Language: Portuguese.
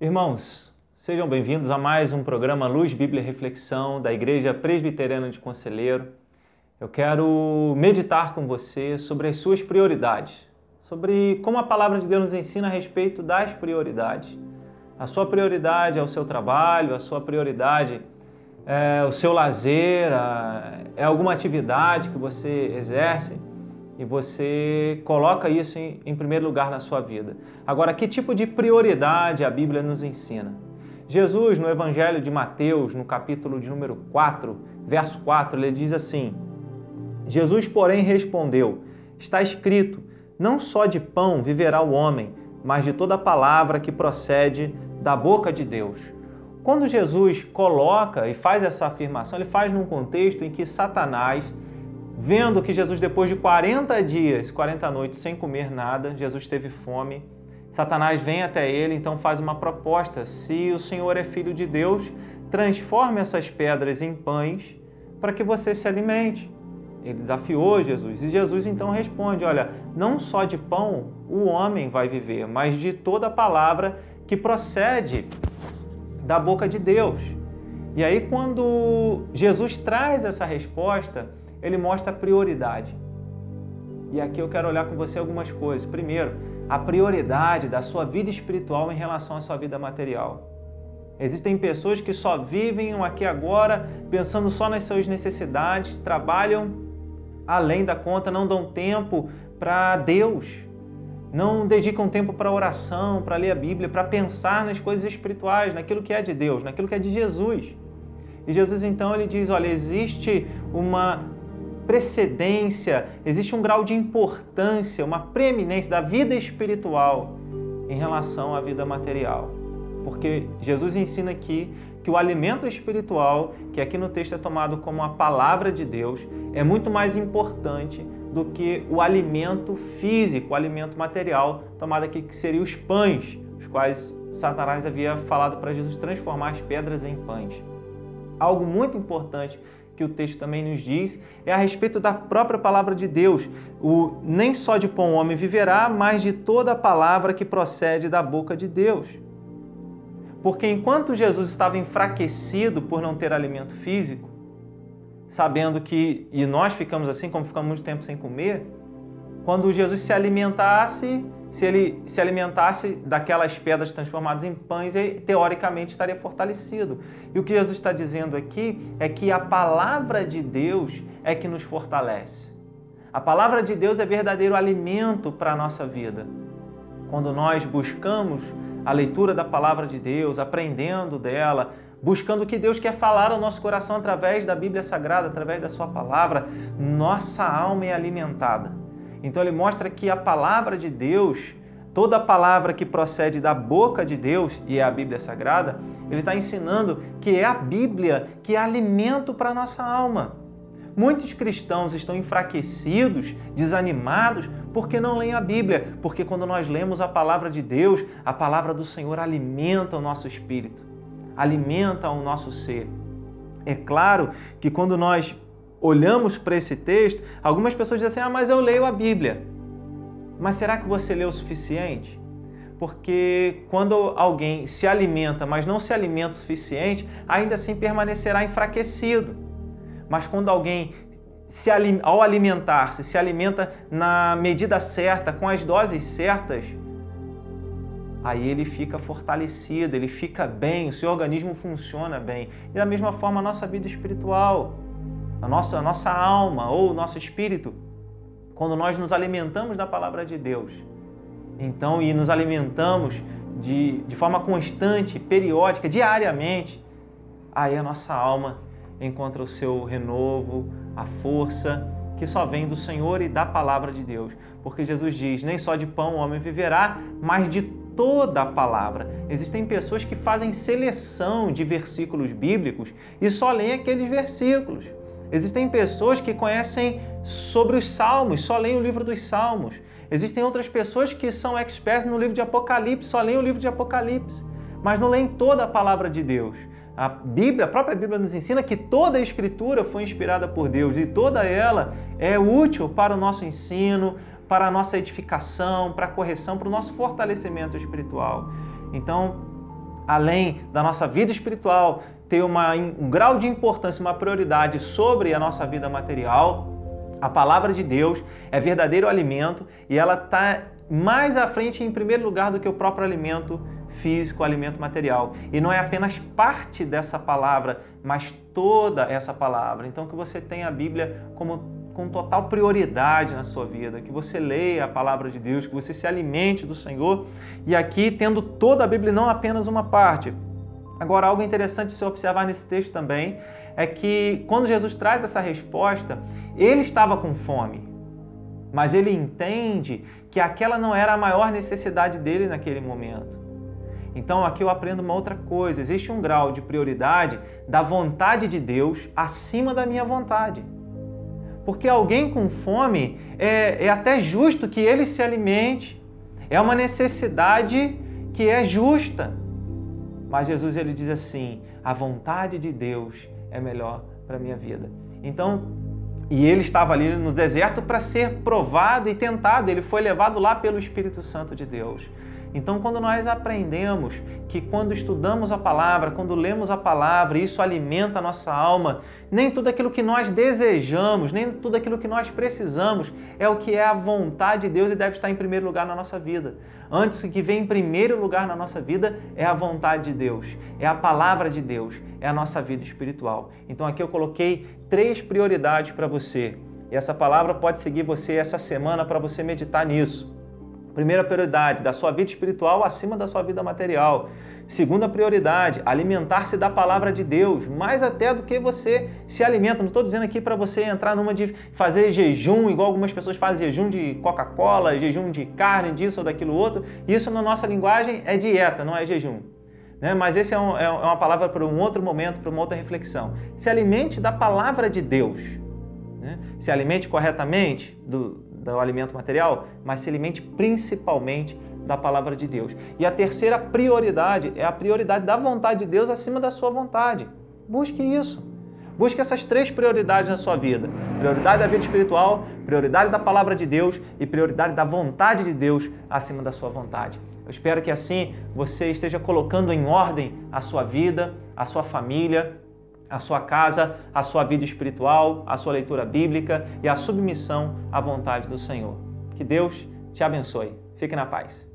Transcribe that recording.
Irmãos, sejam bem-vindos a mais um programa Luz Bíblia Reflexão da Igreja Presbiteriana de Conselheiro. Eu quero meditar com você sobre as suas prioridades, sobre como a palavra de Deus nos ensina a respeito das prioridades. A sua prioridade é o seu trabalho, a sua prioridade é o seu lazer, é alguma atividade que você exerce e você coloca isso em, em, primeiro lugar na sua vida. Agora, que tipo de prioridade a Bíblia nos ensina? Jesus, no Evangelho de Mateus, no capítulo de número 4, verso 4, ele diz assim: Jesus, porém, respondeu: Está escrito, não só de pão viverá o homem, mas de toda palavra que procede da boca de Deus. Quando Jesus coloca e faz essa afirmação, ele faz num contexto em que Satanás Vendo que Jesus, depois de 40 dias, 40 noites sem comer nada, Jesus teve fome. Satanás vem até ele, então faz uma proposta: se o Senhor é filho de Deus, transforme essas pedras em pães para que você se alimente. Ele desafiou Jesus e Jesus então responde: Olha, não só de pão o homem vai viver, mas de toda palavra que procede da boca de Deus. E aí, quando Jesus traz essa resposta, ele mostra a prioridade. E aqui eu quero olhar com você algumas coisas. Primeiro, a prioridade da sua vida espiritual em relação à sua vida material. Existem pessoas que só vivem aqui agora pensando só nas suas necessidades, trabalham além da conta, não dão tempo para Deus, não dedicam tempo para oração, para ler a Bíblia, para pensar nas coisas espirituais, naquilo que é de Deus, naquilo que é de Jesus. E Jesus então ele diz: olha, existe uma precedência, existe um grau de importância, uma preeminência da vida espiritual em relação à vida material. Porque Jesus ensina aqui que o alimento espiritual, que aqui no texto é tomado como a palavra de Deus, é muito mais importante do que o alimento físico, o alimento material, tomado aqui que seria os pães, os quais Satanás havia falado para Jesus transformar as pedras em pães. Algo muito importante que o texto também nos diz, é a respeito da própria palavra de Deus. O nem só de pão o homem viverá, mas de toda a palavra que procede da boca de Deus. Porque enquanto Jesus estava enfraquecido por não ter alimento físico, sabendo que, e nós ficamos assim, como ficamos muito tempo sem comer, quando Jesus se alimentasse, se ele se alimentasse daquelas pedras transformadas em pães, ele teoricamente estaria fortalecido. E o que Jesus está dizendo aqui é que a palavra de Deus é que nos fortalece. A palavra de Deus é verdadeiro alimento para a nossa vida. Quando nós buscamos a leitura da palavra de Deus, aprendendo dela, buscando o que Deus quer falar ao nosso coração através da Bíblia Sagrada, através da Sua palavra, nossa alma é alimentada. Então ele mostra que a palavra de Deus, toda palavra que procede da boca de Deus, e é a Bíblia Sagrada, ele está ensinando que é a Bíblia que é alimento para a nossa alma. Muitos cristãos estão enfraquecidos, desanimados, porque não leem a Bíblia. Porque quando nós lemos a palavra de Deus, a palavra do Senhor alimenta o nosso espírito, alimenta o nosso ser. É claro que quando nós olhamos para esse texto, algumas pessoas dizem assim: ah, mas eu leio a Bíblia. Mas será que você leu o suficiente? Porque quando alguém se alimenta, mas não se alimenta o suficiente, ainda assim permanecerá enfraquecido. Mas quando alguém se, ao alimentar-se, se alimenta na medida certa, com as doses certas, aí ele fica fortalecido, ele fica bem, o seu organismo funciona bem. E da mesma forma a nossa vida espiritual a nossa, a nossa alma ou o nosso espírito, quando nós nos alimentamos da palavra de Deus. Então, e nos alimentamos de, de forma constante, periódica, diariamente, aí a nossa alma encontra o seu renovo, a força que só vem do Senhor e da palavra de Deus. Porque Jesus diz: nem só de pão o homem viverá, mas de toda a palavra. Existem pessoas que fazem seleção de versículos bíblicos e só leem aqueles versículos. Existem pessoas que conhecem sobre os salmos, só leem o livro dos salmos. Existem outras pessoas que são expertas no livro de Apocalipse, só leem o livro de Apocalipse, mas não leem toda a palavra de Deus. A Bíblia, a própria Bíblia nos ensina que toda a escritura foi inspirada por Deus e toda ela é útil para o nosso ensino, para a nossa edificação, para a correção, para o nosso fortalecimento espiritual. Então, além da nossa vida espiritual ter uma, um grau de importância, uma prioridade sobre a nossa vida material, a palavra de Deus é verdadeiro alimento e ela está mais à frente em primeiro lugar do que o próprio alimento físico, o alimento material. E não é apenas parte dessa palavra, mas toda essa palavra. Então que você tenha a Bíblia como com total prioridade na sua vida, que você leia a palavra de Deus, que você se alimente do Senhor. E aqui tendo toda a Bíblia, não apenas uma parte. Agora, algo interessante se observar nesse texto também é que quando Jesus traz essa resposta, ele estava com fome, mas ele entende que aquela não era a maior necessidade dele naquele momento. Então aqui eu aprendo uma outra coisa: existe um grau de prioridade da vontade de Deus acima da minha vontade. Porque alguém com fome é, é até justo que ele se alimente, é uma necessidade que é justa. Mas Jesus ele diz assim: a vontade de Deus é melhor para a minha vida. Então, e ele estava ali no deserto para ser provado e tentado, ele foi levado lá pelo Espírito Santo de Deus. Então, quando nós aprendemos que quando estudamos a palavra, quando lemos a palavra, isso alimenta a nossa alma, nem tudo aquilo que nós desejamos, nem tudo aquilo que nós precisamos é o que é a vontade de Deus e deve estar em primeiro lugar na nossa vida. Antes, o que vem em primeiro lugar na nossa vida é a vontade de Deus, é a palavra de Deus, é a nossa vida espiritual. Então, aqui eu coloquei três prioridades para você. E essa palavra pode seguir você essa semana para você meditar nisso. Primeira prioridade, da sua vida espiritual acima da sua vida material. Segunda prioridade, alimentar-se da palavra de Deus, mais até do que você se alimenta. Não estou dizendo aqui para você entrar numa de fazer jejum, igual algumas pessoas fazem jejum de Coca-Cola, jejum de carne, disso ou daquilo outro. Isso na nossa linguagem é dieta, não é jejum. Né? Mas esse é, um, é uma palavra para um outro momento, para uma outra reflexão. Se alimente da palavra de Deus. Né? Se alimente corretamente do, do alimento material, mas se alimente principalmente da palavra de Deus. E a terceira prioridade é a prioridade da vontade de Deus acima da sua vontade. Busque isso. Busque essas três prioridades na sua vida: prioridade da vida espiritual, prioridade da palavra de Deus e prioridade da vontade de Deus acima da sua vontade. Eu espero que assim você esteja colocando em ordem a sua vida, a sua família, a sua casa, a sua vida espiritual, a sua leitura bíblica e a submissão à vontade do Senhor. Que Deus te abençoe. Fique na paz.